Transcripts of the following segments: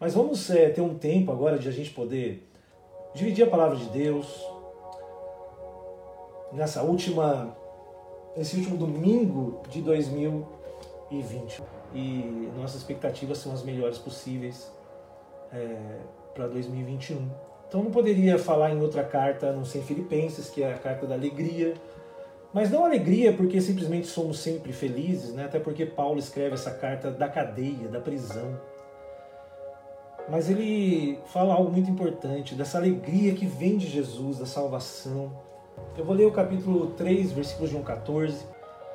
Mas vamos é, ter um tempo agora de a gente poder dividir a palavra de Deus nessa última, nesse último domingo de 2020. E nossas expectativas são as melhores possíveis é, para 2021. Então não poderia falar em outra carta, não ser Filipenses, que é a carta da alegria. Mas não alegria porque simplesmente somos sempre felizes, né? até porque Paulo escreve essa carta da cadeia, da prisão. Mas ele fala algo muito importante, dessa alegria que vem de Jesus, da salvação. Eu vou ler o capítulo 3, versículos de 1 14.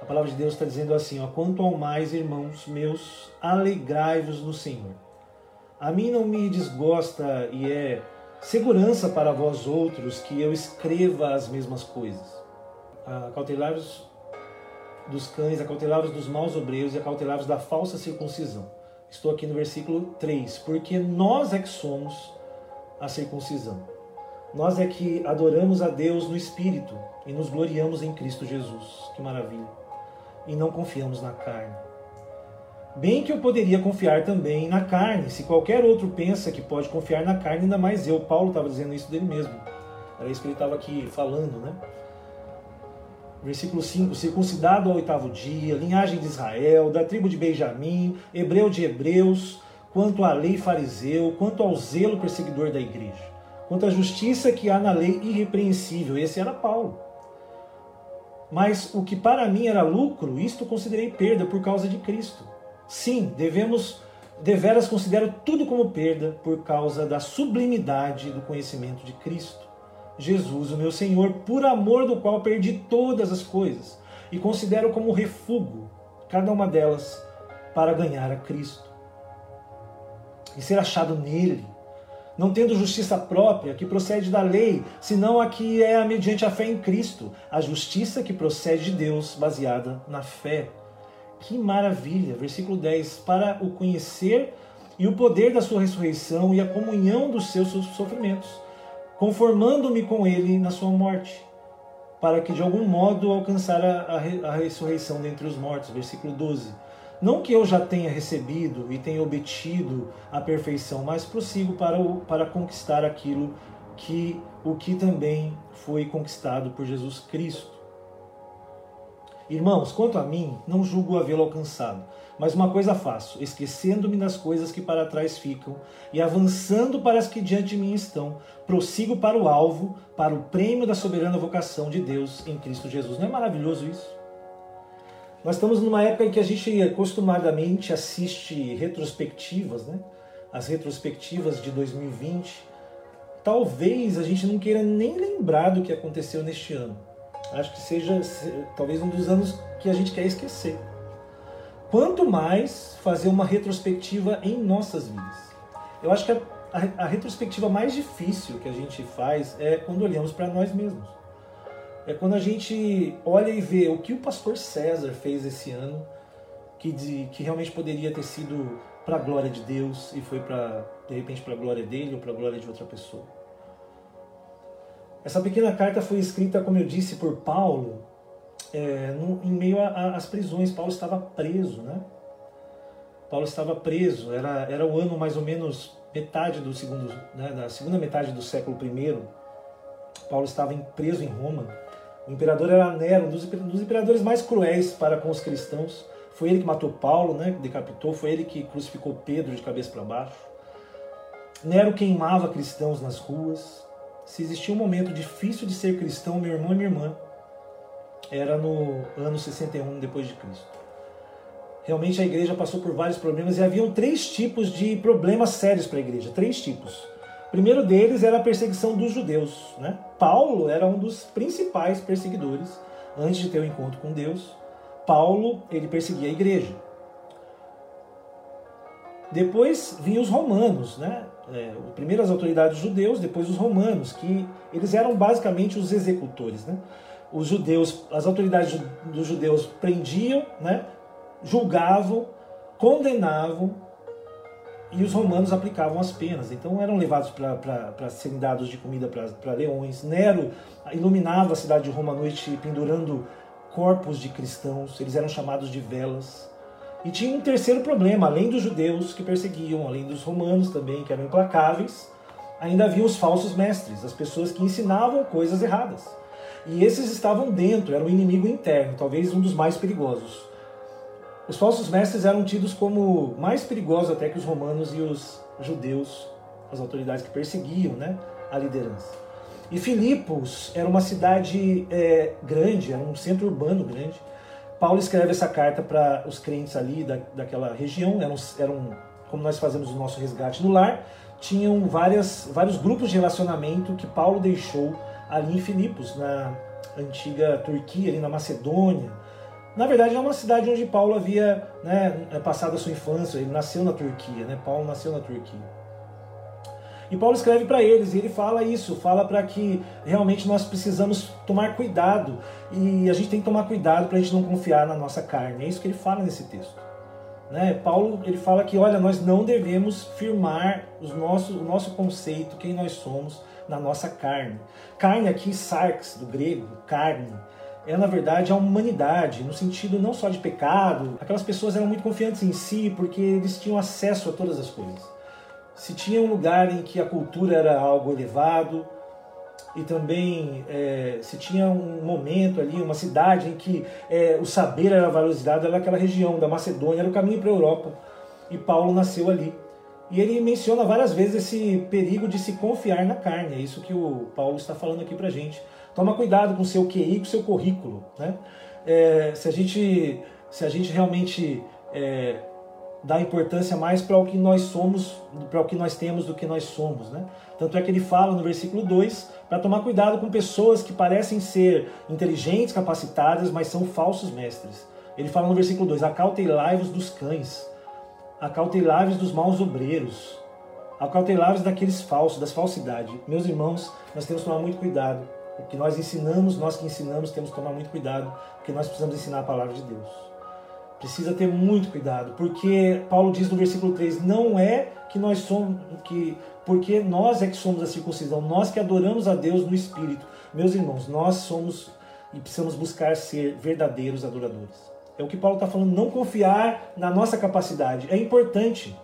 A palavra de Deus está dizendo assim: ó, Quanto ao mais, irmãos meus, alegrai-vos no Senhor. A mim não me desgosta e é segurança para vós outros que eu escreva as mesmas coisas. Acautelai-vos dos cães, acautelai-vos dos maus obreiros e acautelai-vos da falsa circuncisão Estou aqui no versículo 3. Porque nós é que somos a circuncisão. Nós é que adoramos a Deus no Espírito e nos gloriamos em Cristo Jesus. Que maravilha. E não confiamos na carne. Bem que eu poderia confiar também na carne. Se qualquer outro pensa que pode confiar na carne, ainda mais eu. Paulo estava dizendo isso dele mesmo. Era isso que ele estava aqui falando, né? Versículo 5: circuncidado ao oitavo dia, linhagem de Israel, da tribo de Benjamim, hebreu de hebreus, quanto à lei fariseu, quanto ao zelo perseguidor da igreja, quanto à justiça que há na lei irrepreensível. Esse era Paulo. Mas o que para mim era lucro, isto considerei perda por causa de Cristo. Sim, devemos, deveras considero tudo como perda por causa da sublimidade do conhecimento de Cristo Jesus, o meu Senhor, por amor do qual perdi todas as coisas e considero como refúgio cada uma delas para ganhar a Cristo e ser achado nele, não tendo justiça própria que procede da lei, senão a que é mediante a fé em Cristo, a justiça que procede de Deus, baseada na fé. Que maravilha! Versículo 10: Para o conhecer e o poder da sua ressurreição e a comunhão dos seus sofrimentos conformando-me com ele na sua morte, para que de algum modo alcançar a, a, ressurreição dentre os mortos. Versículo 12. Não que eu já tenha recebido e tenha obtido a perfeição, mas prossigo para, o, para conquistar aquilo que o que também foi conquistado por Jesus Cristo. Irmãos, quanto a mim, não julgo havê-lo alcançado, mas uma coisa faço, esquecendo-me das coisas que para trás ficam e avançando para as que diante de mim estão, prossigo para o alvo, para o prêmio da soberana vocação de Deus em Cristo Jesus. Não é maravilhoso isso? Nós estamos numa época em que a gente acostumadamente assiste retrospectivas, né? As retrospectivas de 2020. Talvez a gente não queira nem lembrar do que aconteceu neste ano. Acho que seja talvez um dos anos que a gente quer esquecer. Quanto mais fazer uma retrospectiva em nossas vidas. Eu acho que a, a, a retrospectiva mais difícil que a gente faz é quando olhamos para nós mesmos. É quando a gente olha e vê o que o pastor César fez esse ano, que, de, que realmente poderia ter sido para a glória de Deus e foi para de repente para a glória dele ou para a glória de outra pessoa. Essa pequena carta foi escrita, como eu disse, por Paulo é, no, em meio às prisões. Paulo estava preso, né? Paulo estava preso. Era, era o ano mais ou menos metade do segundo, né, da segunda metade do século I. Paulo estava preso em Roma. O imperador era Nero, um dos, dos imperadores mais cruéis para com os cristãos. Foi ele que matou Paulo, né, decapitou. Foi ele que crucificou Pedro de cabeça para baixo. Nero queimava cristãos nas ruas. Se existia um momento difícil de ser cristão, meu irmão e minha irmã, era no ano 61 depois de Cristo. Realmente a igreja passou por vários problemas e haviam três tipos de problemas sérios para a igreja, três tipos. O primeiro deles era a perseguição dos judeus. Né? Paulo era um dos principais perseguidores antes de ter o um encontro com Deus. Paulo ele perseguia a igreja. Depois vinham os romanos, né? É, primeiro as autoridades judeus, depois os romanos, que eles eram basicamente os executores. Né? Os judeus, as autoridades dos judeus prendiam, né, julgavam, condenavam e os romanos aplicavam as penas. Então eram levados para serem dados de comida para leões. Nero iluminava a cidade de Roma à noite pendurando corpos de cristãos, eles eram chamados de velas. E tinha um terceiro problema, além dos judeus que perseguiam, além dos romanos também, que eram implacáveis, ainda havia os falsos mestres, as pessoas que ensinavam coisas erradas. E esses estavam dentro, era um inimigo interno, talvez um dos mais perigosos. Os falsos mestres eram tidos como mais perigosos até que os romanos e os judeus, as autoridades que perseguiam né, a liderança. E Filipos era uma cidade é, grande, era um centro urbano grande. Paulo escreve essa carta para os crentes ali da, daquela região, eram, eram, como nós fazemos o nosso resgate no lar, tinham várias, vários grupos de relacionamento que Paulo deixou ali em Filipos, na antiga Turquia, ali na Macedônia. Na verdade, é uma cidade onde Paulo havia né, passado a sua infância, ele nasceu na Turquia, né? Paulo nasceu na Turquia. E Paulo escreve para eles, e ele fala isso, fala para que realmente nós precisamos tomar cuidado, e a gente tem que tomar cuidado para a gente não confiar na nossa carne. É isso que ele fala nesse texto. Né? Paulo ele fala que, olha, nós não devemos firmar os nossos, o nosso conceito, quem nós somos, na nossa carne. Carne aqui, sarx, do grego, carne, é na verdade a humanidade, no sentido não só de pecado. Aquelas pessoas eram muito confiantes em si porque eles tinham acesso a todas as coisas. Se tinha um lugar em que a cultura era algo elevado, e também é, se tinha um momento ali, uma cidade em que é, o saber era valorizado, era aquela região da Macedônia, era o caminho para a Europa. E Paulo nasceu ali. E ele menciona várias vezes esse perigo de se confiar na carne. É isso que o Paulo está falando aqui para gente. Toma cuidado com o seu QI, com o seu currículo. Né? É, se, a gente, se a gente realmente é, dá importância mais para o que nós somos, para o que nós temos do que nós somos. Né? Tanto é que ele fala no versículo 2 para tomar cuidado com pessoas que parecem ser inteligentes, capacitadas, mas são falsos mestres. Ele fala no versículo 2: Acautelai-vos dos cães acautelai-vos dos maus obreiros, acautelai-vos daqueles falsos, das falsidades. Meus irmãos, nós temos que tomar muito cuidado. O que nós ensinamos, nós que ensinamos, temos que tomar muito cuidado, porque nós precisamos ensinar a palavra de Deus. Precisa ter muito cuidado, porque Paulo diz no versículo 3: não é que nós somos, que, porque nós é que somos a circuncisão, nós que adoramos a Deus no Espírito. Meus irmãos, nós somos e precisamos buscar ser verdadeiros adoradores. É o que Paulo está falando, não confiar na nossa capacidade. É importante.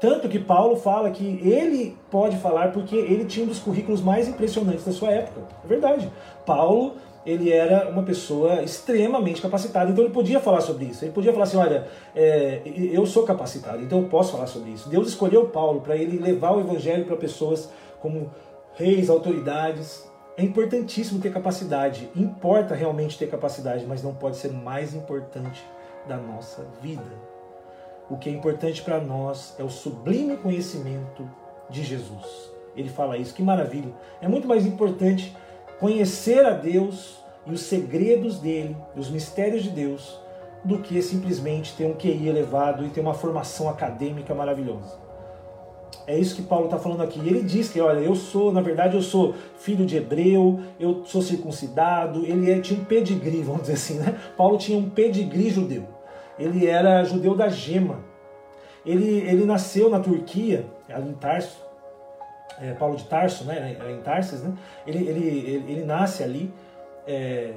Tanto que Paulo fala que ele pode falar porque ele tinha um dos currículos mais impressionantes da sua época. É verdade. Paulo, ele era uma pessoa extremamente capacitada, então ele podia falar sobre isso. Ele podia falar assim: olha, é, eu sou capacitado, então eu posso falar sobre isso. Deus escolheu Paulo para ele levar o evangelho para pessoas como reis, autoridades, é importantíssimo ter capacidade, importa realmente ter capacidade, mas não pode ser mais importante da nossa vida. O que é importante para nós é o sublime conhecimento de Jesus. Ele fala isso, que maravilha. É muito mais importante conhecer a Deus e os segredos dele, os mistérios de Deus, do que simplesmente ter um QI elevado e ter uma formação acadêmica maravilhosa. É isso que Paulo está falando aqui. Ele diz que, olha, eu sou, na verdade, eu sou filho de hebreu, eu sou circuncidado. Ele é, tinha um pedigree, vamos dizer assim, né? Paulo tinha um pedigree judeu. Ele era judeu da gema. Ele, ele nasceu na Turquia, ali em Tarso, é, Paulo de Tarso, né? Em Tarsis, né? Ele, ele, ele, ele nasce ali. É,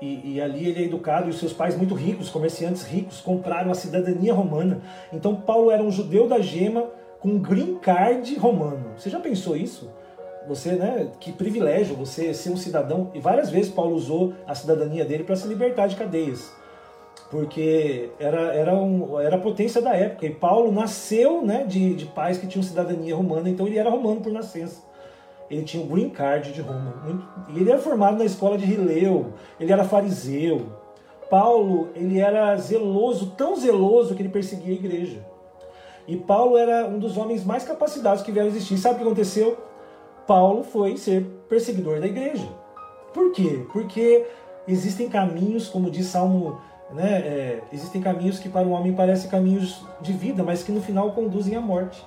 e, e, ali ele é educado e os seus pais muito ricos, comerciantes ricos, compraram a cidadania romana. Então Paulo era um judeu da gema com green card romano. Você já pensou isso? Você, né? Que privilégio você ser um cidadão. E várias vezes Paulo usou a cidadania dele para se libertar de cadeias. Porque era, era, um, era a potência da época. E Paulo nasceu né, de, de pais que tinham cidadania romana, então ele era romano por nascença. Ele tinha o green card de Roma. E ele era formado na escola de Rileu, ele era fariseu. Paulo, ele era zeloso, tão zeloso que ele perseguia a igreja. E Paulo era um dos homens mais capacitados que vieram existir. Sabe o que aconteceu? Paulo foi ser perseguidor da igreja. Por quê? Porque existem caminhos, como diz Salmo, né, é, existem caminhos que para o homem parecem caminhos de vida, mas que no final conduzem à morte.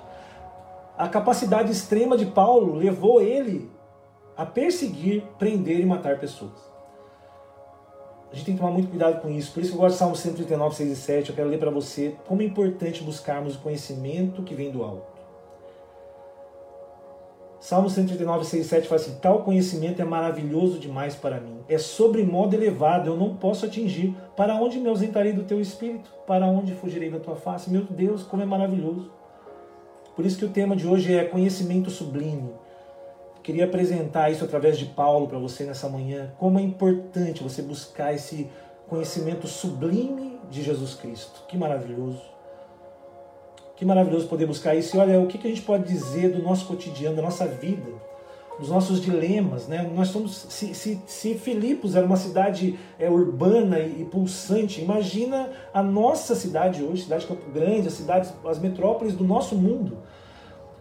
A capacidade extrema de Paulo levou ele a perseguir, prender e matar pessoas. A gente tem que tomar muito cuidado com isso. Por isso que eu gosto de Salmo 139, 6 e 7. Eu quero ler para você como é importante buscarmos o conhecimento que vem do alto. Salmo 139, 6, 7 fala assim: Tal conhecimento é maravilhoso demais para mim, é sobre modo elevado, eu não posso atingir. Para onde me ausentarei do teu espírito? Para onde fugirei da tua face? Meu Deus, como é maravilhoso. Por isso que o tema de hoje é conhecimento sublime. Queria apresentar isso através de Paulo para você nessa manhã, como é importante você buscar esse conhecimento sublime de Jesus Cristo. Que maravilhoso. Que maravilhoso poder buscar isso. E olha, o que a gente pode dizer do nosso cotidiano, da nossa vida, dos nossos dilemas, né? Nós somos, se, se, se Filipos era uma cidade é, urbana e, e, pulsante, imagina a nossa cidade hoje, cidade de Campo Grande, as cidades, as metrópoles do nosso mundo.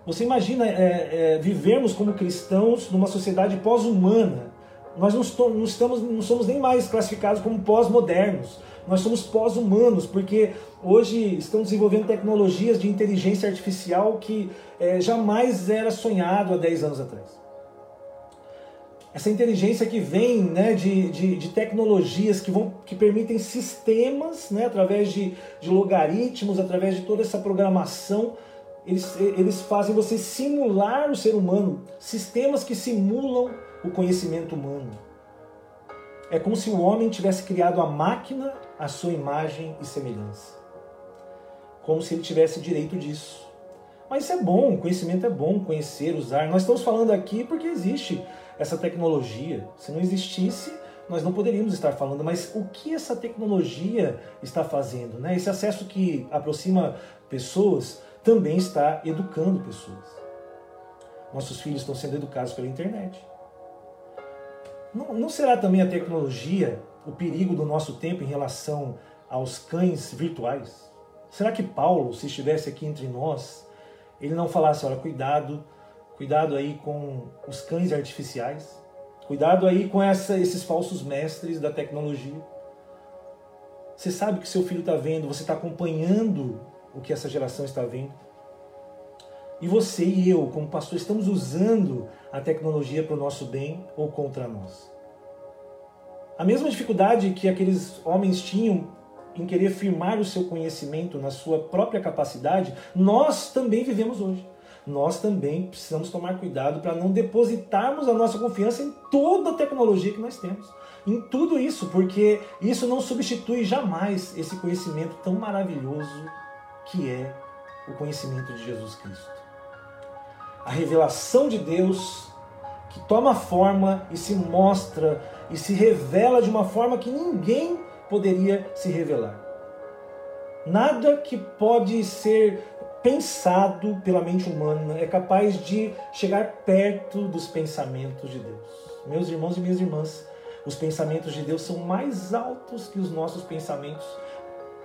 Você imagina é, é, vivermos como cristãos numa sociedade pós-humana. Nós não, não, estamos, não somos nem mais classificados como pós-modernos. Nós somos pós-humanos, porque hoje estão desenvolvendo tecnologias de inteligência artificial que é, jamais era sonhado há 10 anos atrás. Essa inteligência que vem né, de, de, de, tecnologias que, vão, que permitem sistemas, né, através de, de logaritmos, através de toda essa programação, eles, eles fazem você simular o ser humano, sistemas que simulam o conhecimento humano. É como se o homem tivesse criado a máquina à sua imagem e semelhança. Como se ele tivesse direito disso. Mas isso é bom, conhecimento é bom, conhecer, usar. Nós estamos falando aqui porque existe essa tecnologia. Se não existisse, nós não poderíamos estar falando, mas o que essa tecnologia está fazendo? Né? Esse acesso que aproxima pessoas também está educando pessoas. Nossos filhos estão sendo educados pela internet. Não, não será também a tecnologia o perigo do nosso tempo em relação aos cães virtuais? Será que Paulo, se estivesse aqui entre nós, ele não falasse, olha, cuidado, cuidado aí com os cães artificiais, cuidado aí com essa, esses falsos mestres da tecnologia. Você sabe que seu filho está vendo, você está acompanhando o que essa geração está vendo. E você e eu, como pastor, estamos usando a tecnologia para o nosso bem ou contra nós? A mesma dificuldade que aqueles homens tinham em querer firmar o seu conhecimento na sua própria capacidade, nós também vivemos hoje. Nós também precisamos tomar cuidado para não depositarmos a nossa confiança em toda a tecnologia que nós temos. Em tudo isso, porque isso não substitui jamais esse conhecimento tão maravilhoso que é o conhecimento de Jesus Cristo a revelação de Deus que toma forma e se mostra e se revela de uma forma que ninguém poderia se revelar. Nada que pode ser pensado pela mente humana é capaz de chegar perto dos pensamentos de Deus. Meus irmãos e minhas irmãs, os pensamentos de Deus são mais altos que os nossos pensamentos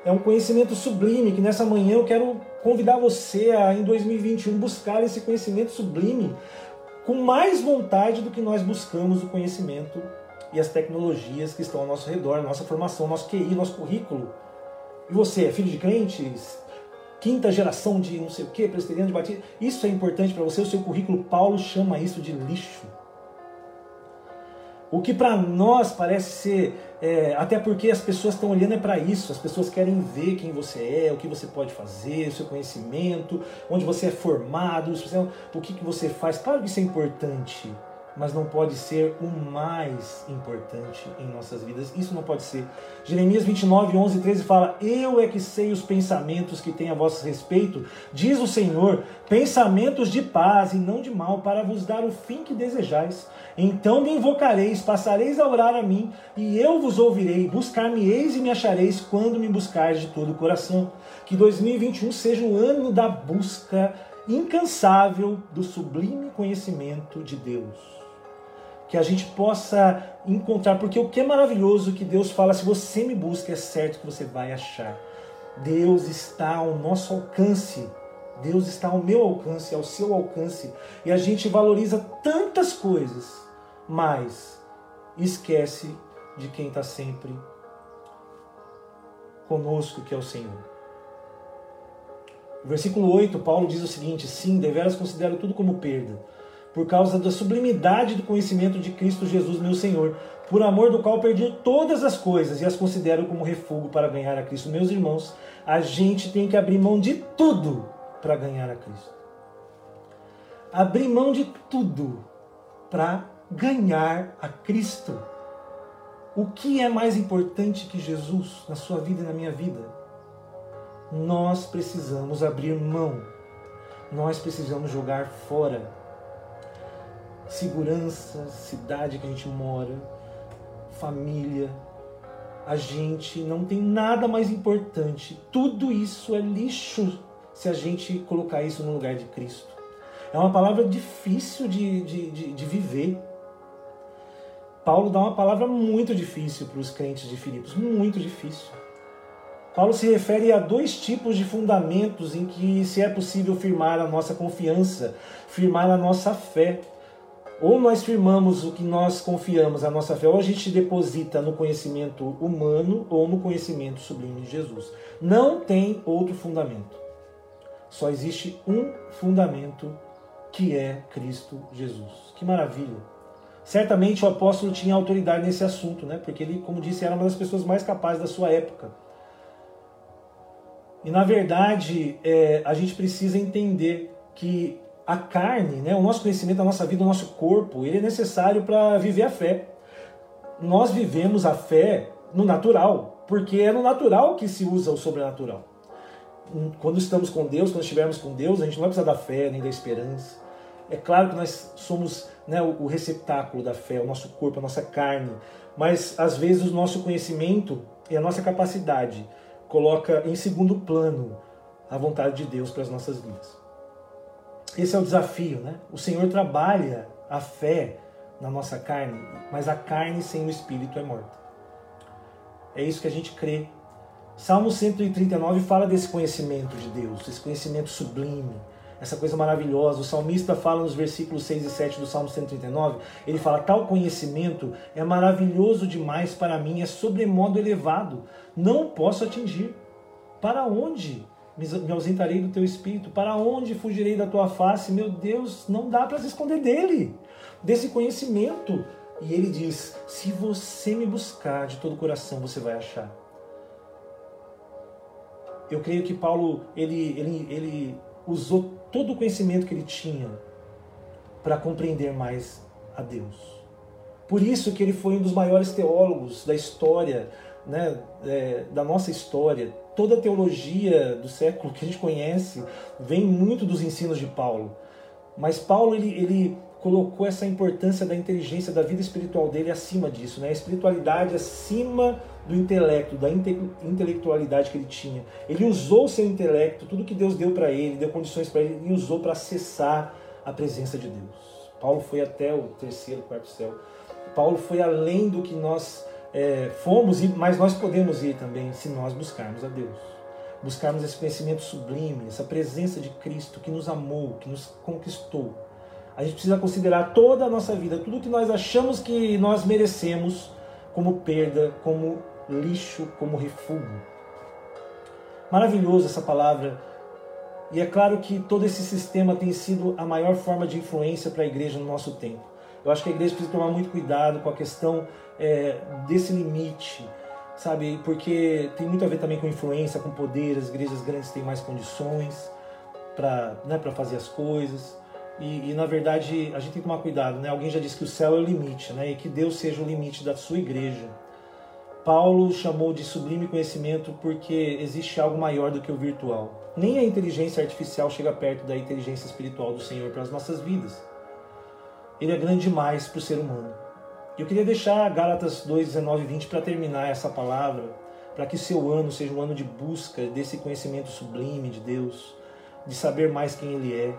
é um conhecimento sublime que nessa manhã eu quero convidar você a, em 2021, buscar esse conhecimento sublime com mais vontade do que nós buscamos o conhecimento e as tecnologias que estão ao nosso redor, nossa formação, nosso QI, nosso currículo. E você é filho de crentes? Quinta geração de não sei o que, presbiteriano de batista. Isso é importante para você, o seu currículo. Paulo chama isso de lixo. O que para nós parece ser, é, até porque as pessoas estão olhando é para isso, as pessoas querem ver quem você é, o que você pode fazer, o seu conhecimento, onde você é formado, o que, que você faz. Claro que isso é importante, mas não pode ser o mais importante em nossas vidas. Isso não pode ser. Jeremias 29, 11 e 13 fala: Eu é que sei os pensamentos que tenho a vosso respeito, diz o Senhor, pensamentos de paz e não de mal, para vos dar o fim que desejais. Então me invocareis, passareis a orar a mim, e eu vos ouvirei. Buscar-me-eis e me achareis quando me buscares de todo o coração. Que 2021 seja o ano da busca incansável do sublime conhecimento de Deus que a gente possa encontrar, porque o que é maravilhoso que Deus fala, se você me busca, é certo que você vai achar. Deus está ao nosso alcance. Deus está ao meu alcance, ao seu alcance. E a gente valoriza tantas coisas, mas esquece de quem está sempre conosco, que é o Senhor. Versículo 8, Paulo diz o seguinte: Sim, deveras considero tudo como perda por causa da sublimidade do conhecimento de Cristo Jesus, meu Senhor, por amor do qual perdi todas as coisas e as considero como refúgio para ganhar a Cristo. Meus irmãos, a gente tem que abrir mão de tudo para ganhar a Cristo. abrir mão de tudo para ganhar a Cristo. O que é mais importante que Jesus na sua vida e na minha vida? Nós precisamos abrir mão. Nós precisamos jogar fora segurança, cidade que a gente mora, família. A gente não tem nada mais importante. Tudo isso é lixo se a gente colocar isso no lugar de Cristo. É uma palavra difícil de, de, de, de viver. Paulo dá uma palavra muito difícil para os crentes de Filipos, muito difícil. Paulo se refere a dois tipos de fundamentos em que se é possível firmar a nossa confiança, firmar a nossa fé. Ou nós firmamos o que nós confiamos, a nossa fé, ou a gente deposita no conhecimento humano ou no conhecimento sublime de Jesus. Não tem outro fundamento. Só existe um fundamento que é Cristo Jesus. Que maravilha! Certamente o apóstolo tinha autoridade nesse assunto, né? porque ele, como disse, era uma das pessoas mais capazes da sua época. E na verdade, é, a gente precisa entender que a carne, né, o nosso conhecimento, a nossa vida, o nosso corpo, ele é necessário para viver a fé. Nós vivemos a fé no natural, porque é no natural que se usa o sobrenatural. Quando estamos com Deus, quando estivermos com Deus, a gente não vai precisar da fé nem da esperança. É claro que nós somos né, o receptáculo da fé, o nosso corpo, a nossa carne, mas às vezes o nosso conhecimento e a nossa capacidade coloca em segundo plano a vontade de Deus para as nossas vidas. Esse é o desafio, né? O Senhor trabalha a fé na nossa carne, mas a carne sem o espírito é morta. É isso que a gente crê. Salmo 139 fala desse conhecimento de Deus, esse conhecimento sublime, essa coisa maravilhosa. O salmista fala nos versículos 6 e 7 do Salmo 139, ele fala: Tal conhecimento é maravilhoso demais para mim, é sobremodo elevado, não posso atingir. Para onde me ausentarei do teu espírito? Para onde fugirei da tua face? Meu Deus, não dá para se esconder dele, desse conhecimento. E ele diz: Se você me buscar de todo o coração, você vai achar. Eu creio que Paulo ele, ele, ele usou todo o conhecimento que ele tinha para compreender mais a Deus. Por isso que ele foi um dos maiores teólogos da história, né, é, da nossa história. Toda a teologia do século que a gente conhece vem muito dos ensinos de Paulo. Mas Paulo ele, ele colocou essa importância da inteligência, da vida espiritual dele acima disso, né? a espiritualidade acima do intelecto, da inte intelectualidade que ele tinha. Ele usou o seu intelecto, tudo que Deus deu para ele, deu condições para ele, e usou para acessar a presença de Deus. Paulo foi até o terceiro, quarto céu. Paulo foi além do que nós é, fomos, mas nós podemos ir também se nós buscarmos a Deus. Buscarmos esse conhecimento sublime, essa presença de Cristo que nos amou, que nos conquistou. A gente precisa considerar toda a nossa vida, tudo que nós achamos que nós merecemos, como perda, como lixo, como refúgio. Maravilhoso essa palavra. E é claro que todo esse sistema tem sido a maior forma de influência para a igreja no nosso tempo. Eu acho que a igreja precisa tomar muito cuidado com a questão é, desse limite, sabe? Porque tem muito a ver também com influência, com poder. As igrejas grandes têm mais condições para né, fazer as coisas. E, e, na verdade a gente tem que tomar cuidado, né? Alguém já disse que o céu é o limite, né? E que Deus seja o limite da sua igreja. Paulo chamou de sublime conhecimento porque existe algo maior do que o virtual. Nem a inteligência artificial chega perto da inteligência espiritual do Senhor para as nossas vidas. Ele é grande demais para o ser humano. Eu queria deixar Gálatas 2, 19 e 20 para terminar essa palavra, para que seu ano seja um ano de busca desse conhecimento sublime de Deus, de saber mais quem Ele é,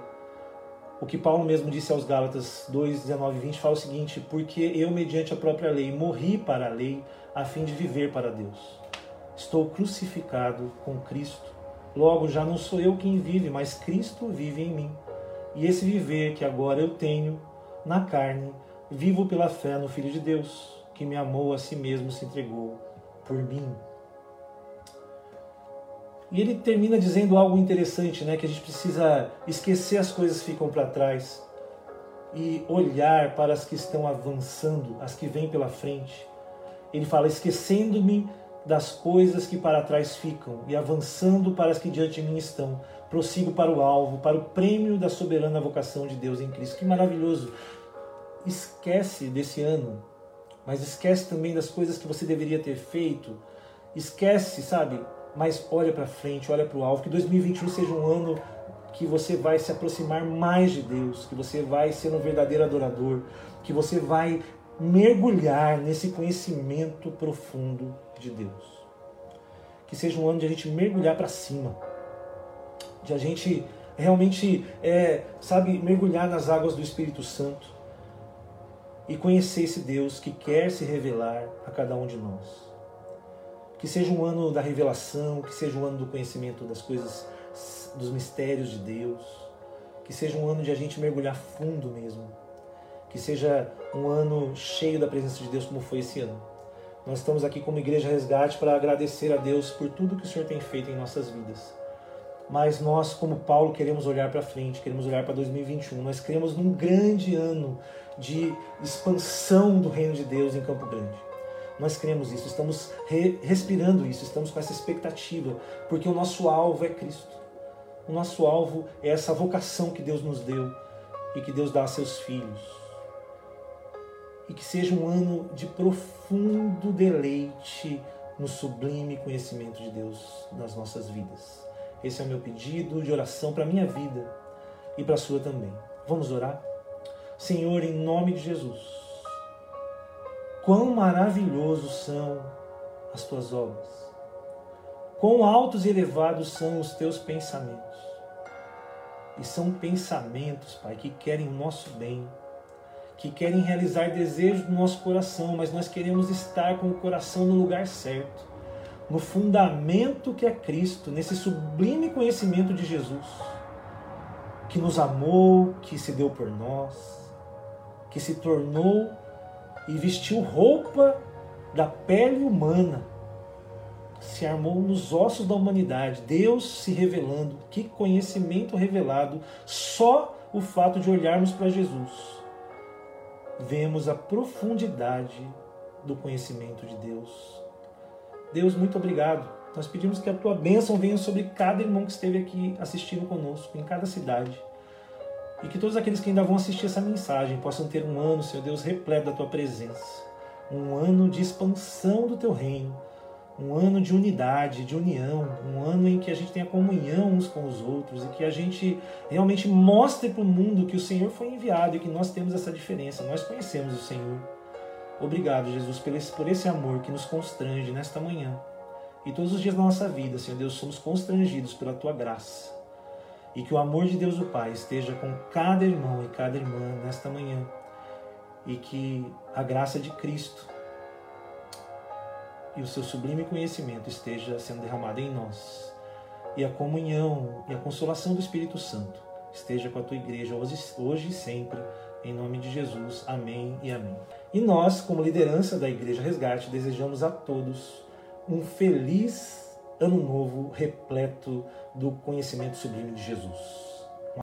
o que Paulo mesmo disse aos Gálatas 2, 19 e 20 fala o seguinte: Porque eu, mediante a própria lei, morri para a lei, a fim de viver para Deus. Estou crucificado com Cristo. Logo, já não sou eu quem vive, mas Cristo vive em mim. E esse viver que agora eu tenho na carne, vivo pela fé no Filho de Deus, que me amou a si mesmo, se entregou por mim. E ele termina dizendo algo interessante, né? Que a gente precisa esquecer as coisas que ficam para trás e olhar para as que estão avançando, as que vêm pela frente. Ele fala: esquecendo-me das coisas que para trás ficam e avançando para as que diante de mim estão, prossigo para o alvo, para o prêmio da soberana vocação de Deus em Cristo. Que maravilhoso! Esquece desse ano, mas esquece também das coisas que você deveria ter feito. Esquece, sabe? Mas olha para frente, olha para o alvo. Que 2021 seja um ano que você vai se aproximar mais de Deus, que você vai ser um verdadeiro adorador, que você vai mergulhar nesse conhecimento profundo de Deus. Que seja um ano de a gente mergulhar para cima, de a gente realmente, é, sabe, mergulhar nas águas do Espírito Santo e conhecer esse Deus que quer se revelar a cada um de nós. Que seja um ano da revelação, que seja um ano do conhecimento das coisas, dos mistérios de Deus, que seja um ano de a gente mergulhar fundo mesmo que seja um ano cheio da presença de Deus, como foi esse ano. Nós estamos aqui como Igreja Resgate para agradecer a Deus por tudo que o Senhor tem feito em nossas vidas. Mas nós, como Paulo, queremos olhar para frente, queremos olhar para 2021. Nós queremos num grande ano de expansão do reino de Deus em Campo Grande. Nós queremos isso, estamos re respirando isso, estamos com essa expectativa, porque o nosso alvo é Cristo. O nosso alvo é essa vocação que Deus nos deu e que Deus dá a seus filhos e que seja um ano de profundo deleite no sublime conhecimento de Deus nas nossas vidas. Esse é o meu pedido de oração para a minha vida e para a sua também. Vamos orar? Senhor, em nome de Jesus, quão maravilhosos são as tuas obras, quão altos e elevados são os teus pensamentos. E são pensamentos, Pai, que querem o nosso bem que querem realizar desejos do nosso coração, mas nós queremos estar com o coração no lugar certo, no fundamento que é Cristo, nesse sublime conhecimento de Jesus, que nos amou, que se deu por nós, que se tornou e vestiu roupa da pele humana, se armou nos ossos da humanidade, Deus se revelando, que conhecimento revelado, só o fato de olharmos para Jesus vemos a profundidade do conhecimento de Deus. Deus, muito obrigado. Nós pedimos que a tua bênção venha sobre cada irmão que esteve aqui assistindo conosco, em cada cidade. E que todos aqueles que ainda vão assistir essa mensagem possam ter um ano, Senhor Deus, repleto da tua presença. Um ano de expansão do teu reino um ano de unidade, de união, um ano em que a gente tenha comunhão uns com os outros e que a gente realmente mostre para o mundo que o Senhor foi enviado e que nós temos essa diferença, nós conhecemos o Senhor. Obrigado, Jesus, por esse, por esse amor que nos constrange nesta manhã. E todos os dias da nossa vida, Senhor Deus, somos constrangidos pela tua graça. E que o amor de Deus o Pai esteja com cada irmão e cada irmã nesta manhã. E que a graça de Cristo e o seu sublime conhecimento esteja sendo derramado em nós. E a comunhão e a consolação do Espírito Santo esteja com a tua igreja hoje, e sempre. Em nome de Jesus. Amém e amém. E nós, como liderança da Igreja Resgate, desejamos a todos um feliz ano novo repleto do conhecimento sublime de Jesus.